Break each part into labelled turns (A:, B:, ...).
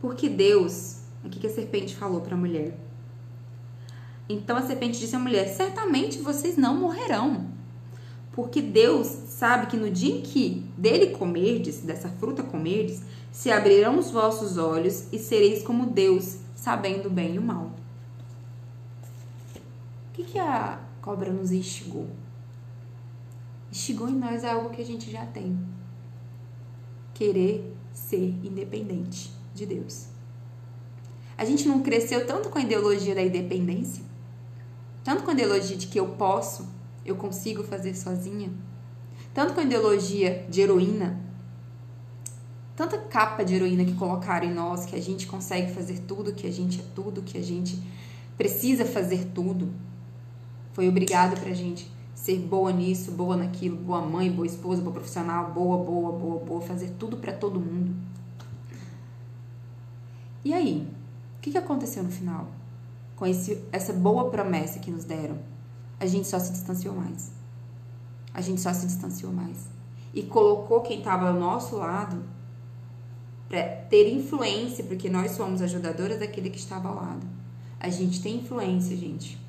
A: Porque Deus, o que a serpente falou para a mulher? Então a serpente disse à mulher: Certamente vocês não morrerão. Porque Deus sabe que no dia em que dele comerdes, dessa fruta comerdes, se abrirão os vossos olhos e sereis como Deus, sabendo o bem e o mal. O que, que a cobra nos instigou? Instigou em nós algo que a gente já tem. Querer ser independente de Deus. A gente não cresceu tanto com a ideologia da independência, tanto com a ideologia de que eu posso, eu consigo fazer sozinha, tanto com a ideologia de heroína, tanta capa de heroína que colocaram em nós que a gente consegue fazer tudo, que a gente é tudo, que a gente precisa fazer tudo. Foi obrigado pra gente ser boa nisso, boa naquilo, boa mãe, boa esposa, boa profissional, boa, boa, boa, boa, fazer tudo para todo mundo. E aí, o que, aconteceu no final? Com esse, essa boa promessa que nos deram, a gente só se distanciou mais. A gente só se distanciou mais. E colocou quem estava ao nosso lado para ter influência, porque nós somos ajudadoras daquele que estava ao lado. A gente tem influência, gente,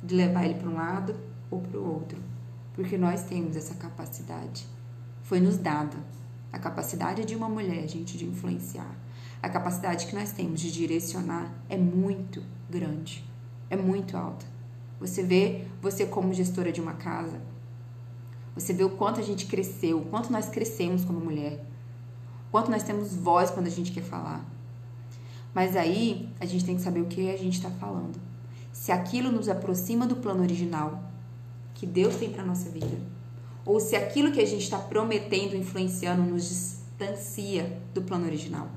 A: de levar ele para um lado ou para o outro, porque nós temos essa capacidade. Foi nos dada a capacidade de uma mulher, gente, de influenciar. A capacidade que nós temos de direcionar é muito grande, é muito alta. Você vê, você como gestora de uma casa, você vê o quanto a gente cresceu, o quanto nós crescemos como mulher, o quanto nós temos voz quando a gente quer falar. Mas aí a gente tem que saber o que a gente está falando. Se aquilo nos aproxima do plano original que Deus tem para nossa vida, ou se aquilo que a gente está prometendo, influenciando, nos distancia do plano original.